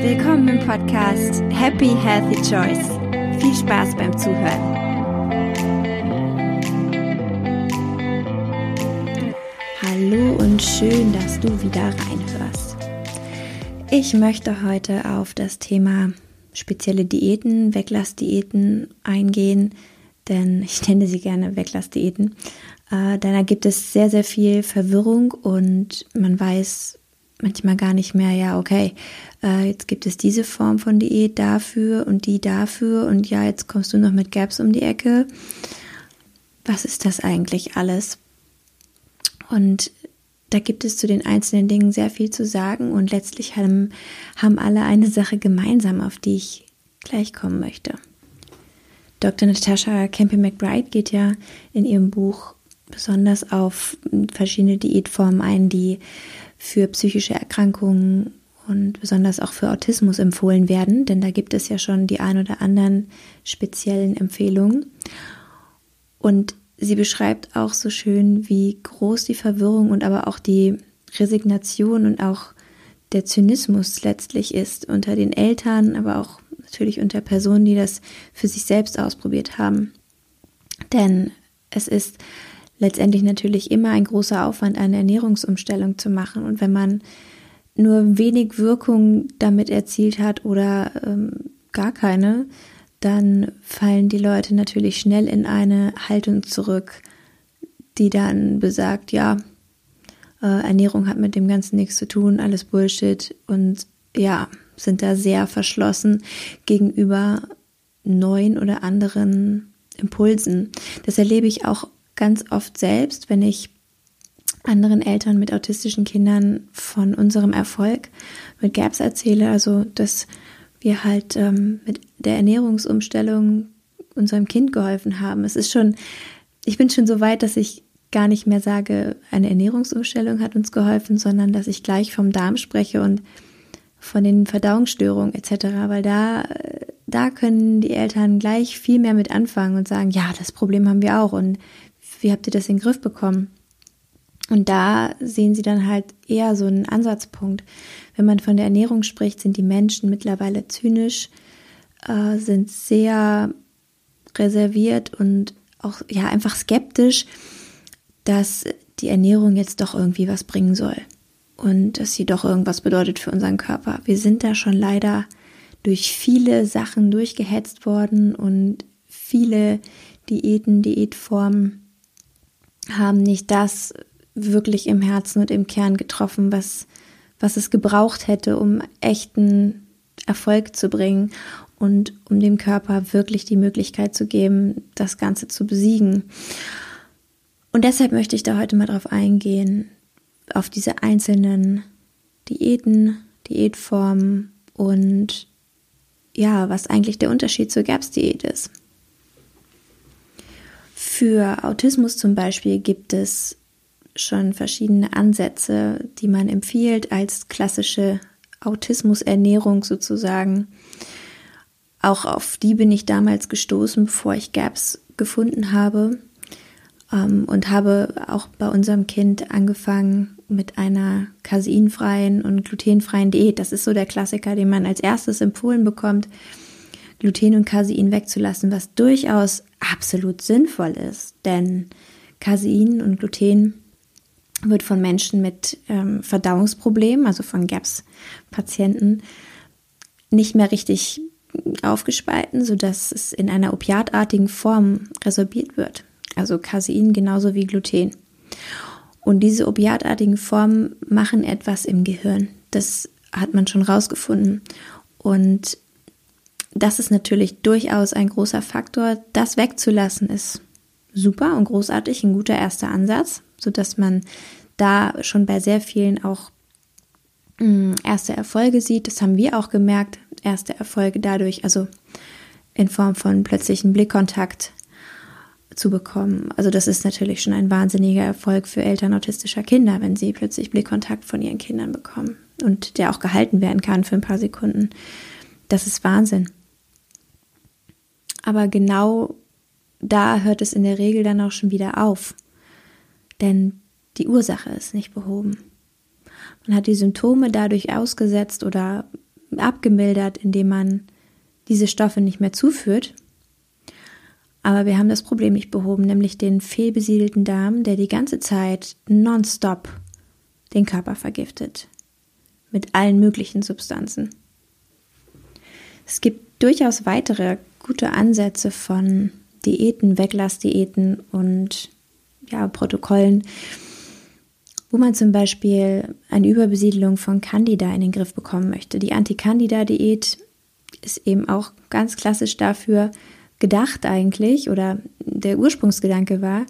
Willkommen im Podcast Happy Healthy Choice. Viel Spaß beim Zuhören. Hallo und schön, dass du wieder reinhörst. Ich möchte heute auf das Thema spezielle Diäten, Weglassdiäten eingehen, denn ich nenne sie gerne Weglassdiäten. Äh, denn da gibt es sehr, sehr viel Verwirrung und man weiß manchmal gar nicht mehr, ja, okay, äh, jetzt gibt es diese Form von Diät dafür und die dafür und ja, jetzt kommst du noch mit Gaps um die Ecke. Was ist das eigentlich alles? Und da gibt es zu den einzelnen Dingen sehr viel zu sagen und letztlich haben, haben alle eine Sache gemeinsam, auf die ich gleich kommen möchte. Dr. Natasha Campbell McBride geht ja in ihrem Buch besonders auf verschiedene Diätformen ein, die für psychische Erkrankungen und besonders auch für Autismus empfohlen werden, denn da gibt es ja schon die ein oder anderen speziellen Empfehlungen. Und sie beschreibt auch so schön, wie groß die Verwirrung und aber auch die Resignation und auch der Zynismus letztlich ist unter den Eltern, aber auch natürlich unter Personen, die das für sich selbst ausprobiert haben. Denn es ist letztendlich natürlich immer ein großer Aufwand, eine Ernährungsumstellung zu machen. Und wenn man nur wenig Wirkung damit erzielt hat oder ähm, gar keine, dann fallen die Leute natürlich schnell in eine Haltung zurück, die dann besagt, ja, äh, Ernährung hat mit dem Ganzen nichts zu tun, alles Bullshit und ja, sind da sehr verschlossen gegenüber neuen oder anderen Impulsen. Das erlebe ich auch ganz oft selbst, wenn ich anderen Eltern mit autistischen Kindern von unserem Erfolg mit GAPS erzähle, also dass wir halt ähm, mit der Ernährungsumstellung unserem Kind geholfen haben. Es ist schon, ich bin schon so weit, dass ich gar nicht mehr sage, eine Ernährungsumstellung hat uns geholfen, sondern dass ich gleich vom Darm spreche und von den Verdauungsstörungen etc., weil da, da können die Eltern gleich viel mehr mit anfangen und sagen, ja, das Problem haben wir auch und wie habt ihr das in den Griff bekommen? Und da sehen sie dann halt eher so einen Ansatzpunkt. Wenn man von der Ernährung spricht, sind die Menschen mittlerweile zynisch, äh, sind sehr reserviert und auch ja einfach skeptisch, dass die Ernährung jetzt doch irgendwie was bringen soll und dass sie doch irgendwas bedeutet für unseren Körper. Wir sind da schon leider durch viele Sachen durchgehetzt worden und viele Diäten, Diätformen haben nicht das wirklich im Herzen und im Kern getroffen, was, was es gebraucht hätte, um echten Erfolg zu bringen und um dem Körper wirklich die Möglichkeit zu geben, das Ganze zu besiegen. Und deshalb möchte ich da heute mal drauf eingehen, auf diese einzelnen Diäten, Diätformen und ja, was eigentlich der Unterschied zur GAPS-Diät ist. Für Autismus zum Beispiel gibt es schon verschiedene Ansätze, die man empfiehlt als klassische Autismusernährung sozusagen. Auch auf die bin ich damals gestoßen, bevor ich GAPS gefunden habe ähm, und habe auch bei unserem Kind angefangen mit einer caseinfreien und glutenfreien Diät. Das ist so der Klassiker, den man als erstes empfohlen bekommt, Gluten und Casein wegzulassen, was durchaus absolut sinnvoll ist, denn Casein und Gluten wird von Menschen mit ähm, Verdauungsproblemen, also von GAPS-Patienten, nicht mehr richtig aufgespalten, sodass es in einer opiatartigen Form resorbiert wird. Also Casein genauso wie Gluten. Und diese opiatartigen Formen machen etwas im Gehirn. Das hat man schon rausgefunden. Und das ist natürlich durchaus ein großer Faktor. Das wegzulassen ist super und großartig, ein guter erster Ansatz sodass man da schon bei sehr vielen auch mm, erste Erfolge sieht. Das haben wir auch gemerkt, erste Erfolge dadurch, also in Form von plötzlichen Blickkontakt zu bekommen. Also das ist natürlich schon ein wahnsinniger Erfolg für Eltern autistischer Kinder, wenn sie plötzlich Blickkontakt von ihren Kindern bekommen und der auch gehalten werden kann für ein paar Sekunden. Das ist Wahnsinn. Aber genau da hört es in der Regel dann auch schon wieder auf. denn die Ursache ist nicht behoben. Man hat die Symptome dadurch ausgesetzt oder abgemildert, indem man diese Stoffe nicht mehr zuführt. Aber wir haben das Problem nicht behoben, nämlich den fehlbesiedelten Darm, der die ganze Zeit nonstop den Körper vergiftet. Mit allen möglichen Substanzen. Es gibt durchaus weitere gute Ansätze von Diäten, Weglassdiäten und ja, Protokollen, wo man zum Beispiel eine Überbesiedelung von Candida in den Griff bekommen möchte. Die Anti-Candida-Diät ist eben auch ganz klassisch dafür gedacht eigentlich oder der Ursprungsgedanke war,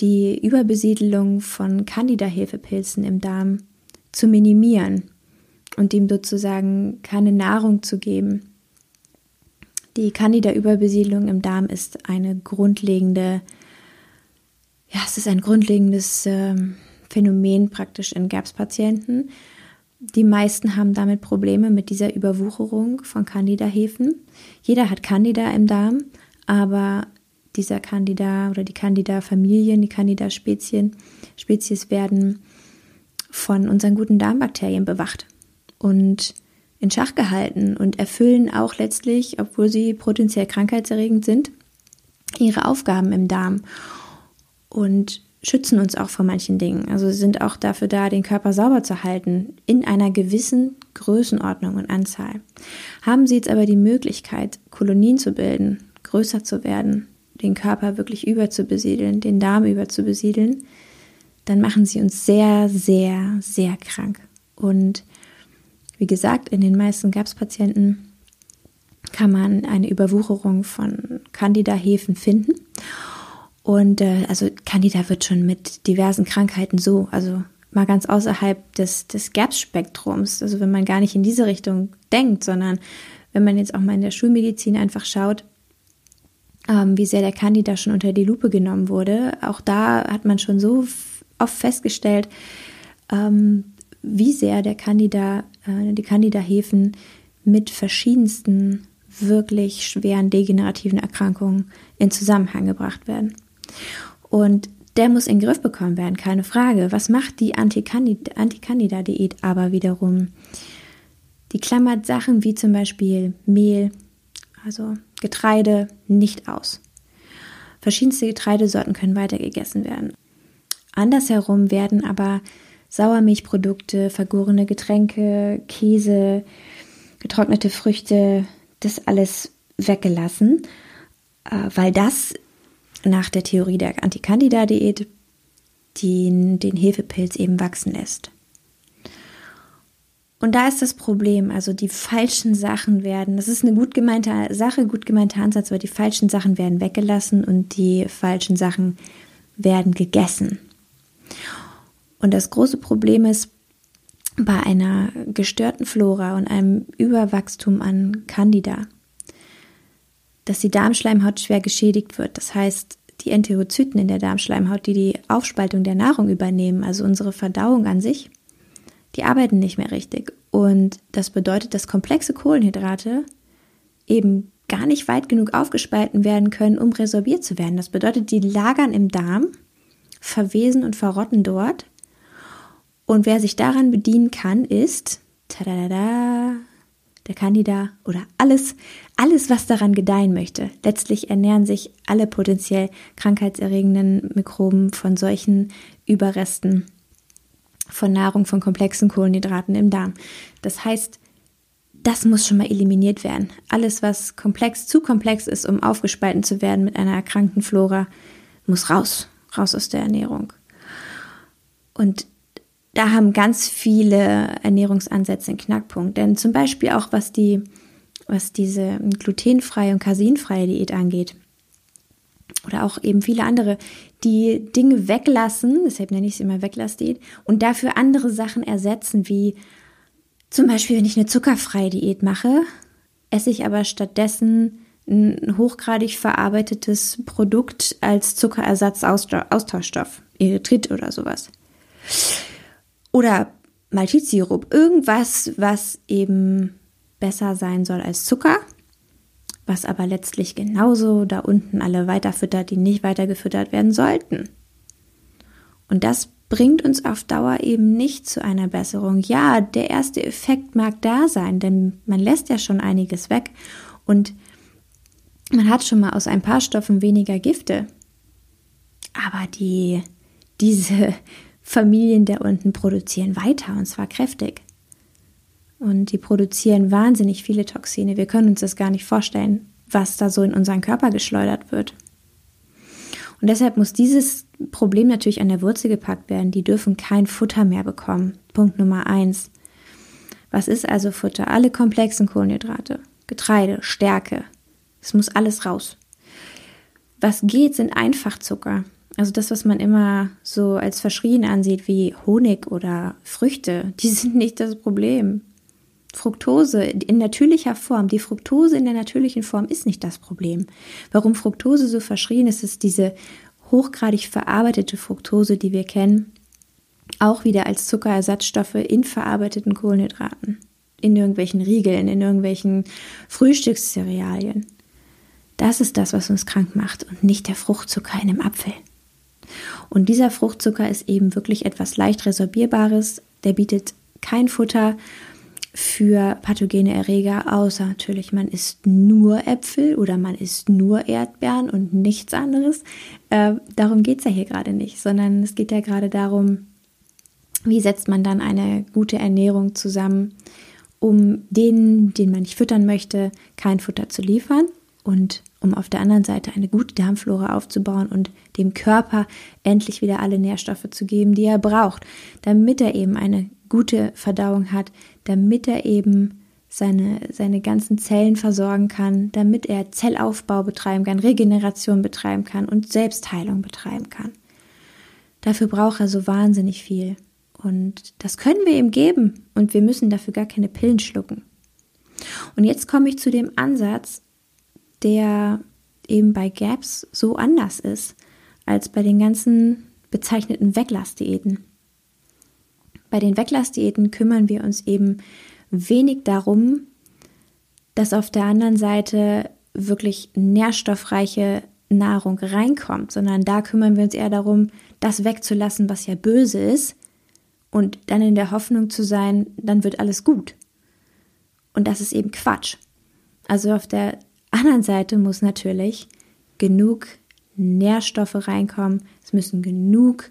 die Überbesiedelung von Candida-Hefepilzen im Darm zu minimieren und ihm sozusagen keine Nahrung zu geben. Die Candida-Überbesiedlung im Darm ist eine grundlegende, ja, es ist ein grundlegendes äh, Phänomen praktisch in GAPS-Patienten. Die meisten haben damit Probleme mit dieser Überwucherung von Candida-Hefen. Jeder hat Candida im Darm, aber dieser Candida oder die Candida-Familien, die Candida-Spezien, Spezies werden von unseren guten Darmbakterien bewacht. Und in Schach gehalten und erfüllen auch letztlich, obwohl sie potenziell krankheitserregend sind, ihre Aufgaben im Darm und schützen uns auch vor manchen Dingen. Also sind auch dafür da, den Körper sauber zu halten, in einer gewissen Größenordnung und Anzahl. Haben Sie jetzt aber die Möglichkeit, Kolonien zu bilden, größer zu werden, den Körper wirklich überzubesiedeln, den Darm überzubesiedeln, dann machen Sie uns sehr, sehr, sehr krank. Und wie gesagt, in den meisten GAPS-Patienten kann man eine Überwucherung von Candida-Hefen finden. Und äh, also Candida wird schon mit diversen Krankheiten so, also mal ganz außerhalb des, des GAPS-Spektrums, also wenn man gar nicht in diese Richtung denkt, sondern wenn man jetzt auch mal in der Schulmedizin einfach schaut, ähm, wie sehr der Candida schon unter die Lupe genommen wurde, auch da hat man schon so oft festgestellt, ähm, wie sehr der Candida, äh, die Candida-Hefen mit verschiedensten wirklich schweren degenerativen Erkrankungen in Zusammenhang gebracht werden. Und der muss in den Griff bekommen werden, keine Frage. Was macht die Anti-Candida-Diät aber wiederum? Die klammert Sachen wie zum Beispiel Mehl, also Getreide, nicht aus. Verschiedenste Getreidesorten können weiter gegessen werden. Andersherum werden aber Sauermilchprodukte, vergorene Getränke, Käse, getrocknete Früchte, das alles weggelassen, äh, weil das nach der Theorie der Antikandida-Diät den, den Hefepilz eben wachsen lässt. Und da ist das Problem, also die falschen Sachen werden, das ist eine gut gemeinte Sache, gut gemeinter Ansatz, aber die falschen Sachen werden weggelassen und die falschen Sachen werden gegessen. Und das große Problem ist, bei einer gestörten Flora und einem Überwachstum an Candida, dass die Darmschleimhaut schwer geschädigt wird. Das heißt, die Enterozyten in der Darmschleimhaut, die die Aufspaltung der Nahrung übernehmen, also unsere Verdauung an sich, die arbeiten nicht mehr richtig. Und das bedeutet, dass komplexe Kohlenhydrate eben gar nicht weit genug aufgespalten werden können, um resorbiert zu werden. Das bedeutet, die lagern im Darm, verwesen und verrotten dort und wer sich daran bedienen kann, ist der Candida oder alles, alles, was daran gedeihen möchte. Letztlich ernähren sich alle potenziell krankheitserregenden Mikroben von solchen Überresten von Nahrung, von komplexen Kohlenhydraten im Darm. Das heißt, das muss schon mal eliminiert werden. Alles, was komplex, zu komplex ist, um aufgespalten zu werden mit einer erkrankten Flora, muss raus, raus aus der Ernährung. Und da haben ganz viele Ernährungsansätze einen Knackpunkt. Denn zum Beispiel auch was die, was diese glutenfreie und casinfreie Diät angeht. Oder auch eben viele andere, die Dinge weglassen, deshalb nenne ich sie immer Weglassdiät, und dafür andere Sachen ersetzen, wie zum Beispiel, wenn ich eine zuckerfreie Diät mache, esse ich aber stattdessen ein hochgradig verarbeitetes Produkt als Zuckerersatz-Austauschstoff, Erythrit oder sowas. Oder Maltitssirup, irgendwas, was eben besser sein soll als Zucker, was aber letztlich genauso da unten alle weiterfüttert, die nicht weitergefüttert werden sollten. Und das bringt uns auf Dauer eben nicht zu einer Besserung. Ja, der erste Effekt mag da sein, denn man lässt ja schon einiges weg und man hat schon mal aus ein paar Stoffen weniger Gifte. Aber die, diese Familien da unten produzieren weiter und zwar kräftig. Und die produzieren wahnsinnig viele Toxine. Wir können uns das gar nicht vorstellen, was da so in unseren Körper geschleudert wird. Und deshalb muss dieses Problem natürlich an der Wurzel gepackt werden. Die dürfen kein Futter mehr bekommen. Punkt Nummer eins. Was ist also Futter? Alle komplexen Kohlenhydrate, Getreide, Stärke. Es muss alles raus. Was geht, sind Einfachzucker. Also das, was man immer so als verschrien ansieht, wie Honig oder Früchte, die sind nicht das Problem. Fructose in natürlicher Form, die Fructose in der natürlichen Form ist nicht das Problem. Warum Fructose so verschrien ist, ist diese hochgradig verarbeitete Fructose, die wir kennen, auch wieder als Zuckerersatzstoffe in verarbeiteten Kohlenhydraten, in irgendwelchen Riegeln, in irgendwelchen Frühstückscerealien. Das ist das, was uns krank macht und nicht der Fruchtzucker in einem Apfel. Und dieser Fruchtzucker ist eben wirklich etwas leicht resorbierbares, der bietet kein Futter für pathogene Erreger, außer natürlich, man isst nur Äpfel oder man isst nur Erdbeeren und nichts anderes. Äh, darum geht es ja hier gerade nicht, sondern es geht ja gerade darum, wie setzt man dann eine gute Ernährung zusammen, um den, den man nicht füttern möchte, kein Futter zu liefern und um auf der anderen Seite eine gute Darmflora aufzubauen und dem Körper endlich wieder alle Nährstoffe zu geben, die er braucht, damit er eben eine gute Verdauung hat, damit er eben seine, seine ganzen Zellen versorgen kann, damit er Zellaufbau betreiben kann, Regeneration betreiben kann und Selbstheilung betreiben kann. Dafür braucht er so wahnsinnig viel. Und das können wir ihm geben und wir müssen dafür gar keine Pillen schlucken. Und jetzt komme ich zu dem Ansatz, der eben bei Gaps so anders ist als bei den ganzen bezeichneten Weglassdiäten. Bei den Weglassdiäten kümmern wir uns eben wenig darum, dass auf der anderen Seite wirklich nährstoffreiche Nahrung reinkommt, sondern da kümmern wir uns eher darum, das wegzulassen, was ja böse ist, und dann in der Hoffnung zu sein, dann wird alles gut. Und das ist eben Quatsch. Also auf der anderen Seite muss natürlich genug Nährstoffe reinkommen, es müssen genug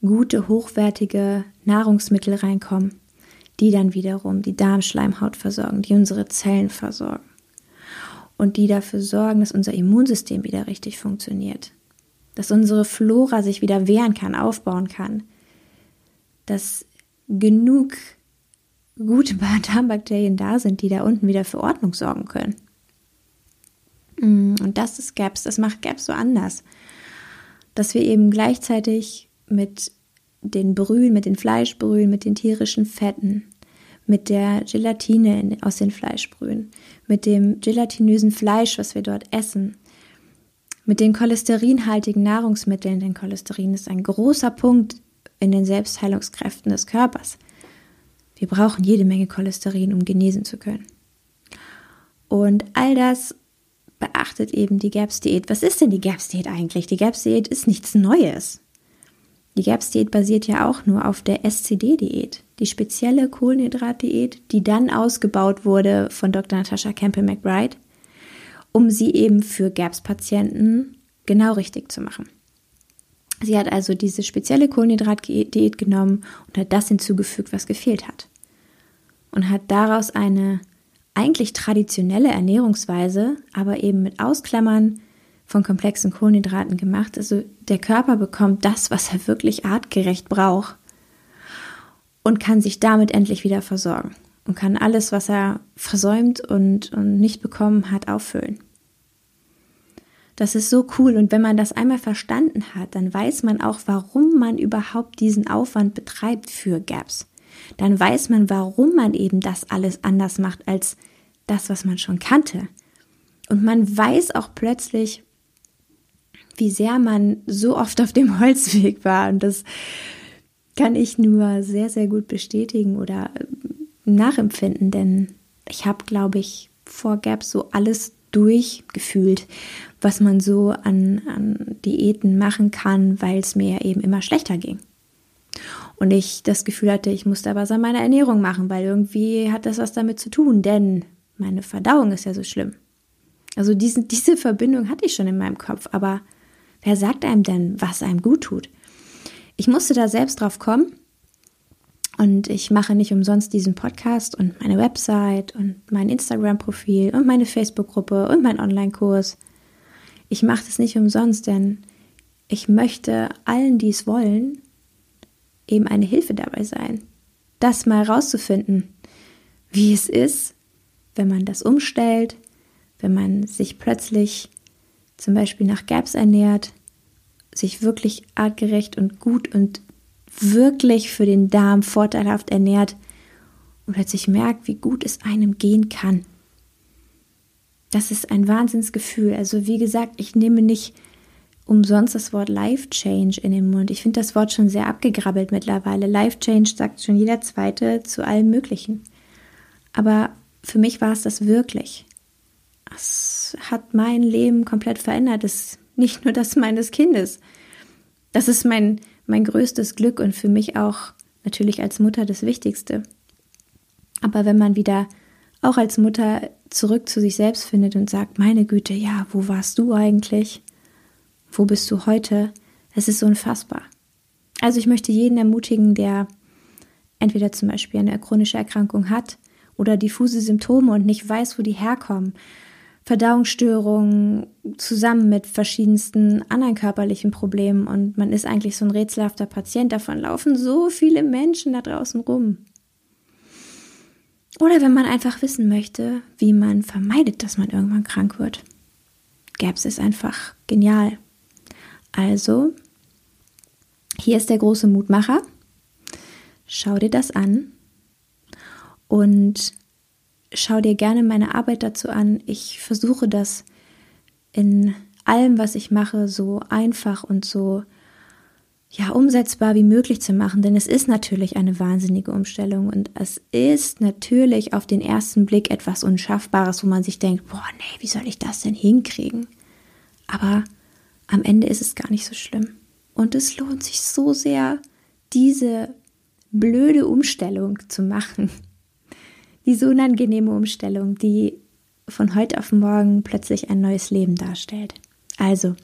gute, hochwertige Nahrungsmittel reinkommen, die dann wiederum die Darmschleimhaut versorgen, die unsere Zellen versorgen und die dafür sorgen, dass unser Immunsystem wieder richtig funktioniert, dass unsere Flora sich wieder wehren kann, aufbauen kann, dass genug gute Darmbakterien da sind, die da unten wieder für Ordnung sorgen können. Mm, und das ist GAPS, das macht GAPS so anders, dass wir eben gleichzeitig mit den Brühen, mit den Fleischbrühen, mit den tierischen Fetten, mit der Gelatine aus den Fleischbrühen, mit dem gelatinösen Fleisch, was wir dort essen, mit den cholesterinhaltigen Nahrungsmitteln, denn Cholesterin ist ein großer Punkt in den Selbstheilungskräften des Körpers. Wir brauchen jede Menge Cholesterin, um genesen zu können. Und all das beachtet eben die GAPS-Diät. Was ist denn die GAPS-Diät eigentlich? Die GAPS-Diät ist nichts Neues. Die GAPS-Diät basiert ja auch nur auf der SCD-Diät, die spezielle Kohlenhydrat-Diät, die dann ausgebaut wurde von Dr. Natascha Campbell-McBride, um sie eben für GAPS-Patienten genau richtig zu machen. Sie hat also diese spezielle Kohlenhydrat-Diät genommen und hat das hinzugefügt, was gefehlt hat. Und hat daraus eine eigentlich traditionelle Ernährungsweise, aber eben mit Ausklammern von komplexen Kohlenhydraten gemacht. Also der Körper bekommt das, was er wirklich artgerecht braucht und kann sich damit endlich wieder versorgen und kann alles, was er versäumt und, und nicht bekommen hat, auffüllen. Das ist so cool und wenn man das einmal verstanden hat, dann weiß man auch, warum man überhaupt diesen Aufwand betreibt für Gaps. Dann weiß man, warum man eben das alles anders macht als das, was man schon kannte. Und man weiß auch plötzlich, wie sehr man so oft auf dem Holzweg war. Und das kann ich nur sehr, sehr gut bestätigen oder äh, nachempfinden, denn ich habe, glaube ich, vor Gap so alles durchgefühlt, was man so an, an Diäten machen kann, weil es mir eben immer schlechter ging. Und ich das Gefühl hatte, ich musste aber was an meiner Ernährung machen, weil irgendwie hat das was damit zu tun, denn meine Verdauung ist ja so schlimm. Also diesen, diese Verbindung hatte ich schon in meinem Kopf, aber wer sagt einem denn, was einem gut tut? Ich musste da selbst drauf kommen und ich mache nicht umsonst diesen Podcast und meine Website und mein Instagram-Profil und meine Facebook-Gruppe und meinen Online-Kurs. Ich mache das nicht umsonst, denn ich möchte allen, die es wollen, eben eine Hilfe dabei sein. Das mal rauszufinden, wie es ist, wenn man das umstellt, wenn man sich plötzlich zum Beispiel nach GAPS ernährt, sich wirklich artgerecht und gut und wirklich für den Darm vorteilhaft ernährt und plötzlich merkt, wie gut es einem gehen kann. Das ist ein Wahnsinnsgefühl. Also wie gesagt, ich nehme nicht umsonst das Wort Life Change in den Mund. Ich finde das Wort schon sehr abgegrabbelt mittlerweile. Life Change sagt schon jeder Zweite zu allem Möglichen. Aber für mich war es das wirklich. Es hat mein Leben komplett verändert. Das nicht nur das meines Kindes. Das ist mein, mein größtes Glück und für mich auch natürlich als Mutter das Wichtigste. Aber wenn man wieder auch als Mutter zurück zu sich selbst findet und sagt, meine Güte, ja, wo warst du eigentlich? Wo bist du heute? Es ist unfassbar. Also ich möchte jeden ermutigen, der entweder zum Beispiel eine chronische Erkrankung hat oder diffuse Symptome und nicht weiß, wo die herkommen Verdauungsstörungen zusammen mit verschiedensten anderen körperlichen Problemen und man ist eigentlich so ein rätselhafter Patient. Davon laufen so viele Menschen da draußen rum. Oder wenn man einfach wissen möchte, wie man vermeidet, dass man irgendwann krank wird. GAPS ist einfach genial. Also, hier ist der große Mutmacher. Schau dir das an und schau dir gerne meine Arbeit dazu an. Ich versuche das in allem, was ich mache, so einfach und so ja, umsetzbar wie möglich zu machen, denn es ist natürlich eine wahnsinnige Umstellung und es ist natürlich auf den ersten Blick etwas Unschaffbares, wo man sich denkt, boah, nee, wie soll ich das denn hinkriegen? Aber am Ende ist es gar nicht so schlimm. Und es lohnt sich so sehr, diese blöde Umstellung zu machen diese unangenehme Umstellung, die von heute auf morgen plötzlich ein neues Leben darstellt. Also,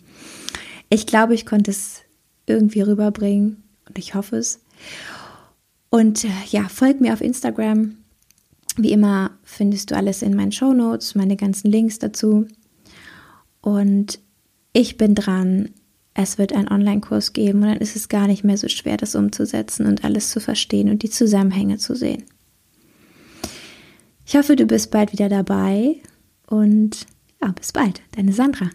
ich glaube, ich konnte es irgendwie rüberbringen und ich hoffe es. Und äh, ja, folg mir auf Instagram. Wie immer findest du alles in meinen Show Notes, meine ganzen Links dazu. Und ich bin dran. Es wird einen Online-Kurs geben und dann ist es gar nicht mehr so schwer, das umzusetzen und alles zu verstehen und die Zusammenhänge zu sehen. Ich hoffe, du bist bald wieder dabei und ja, bis bald, deine Sandra.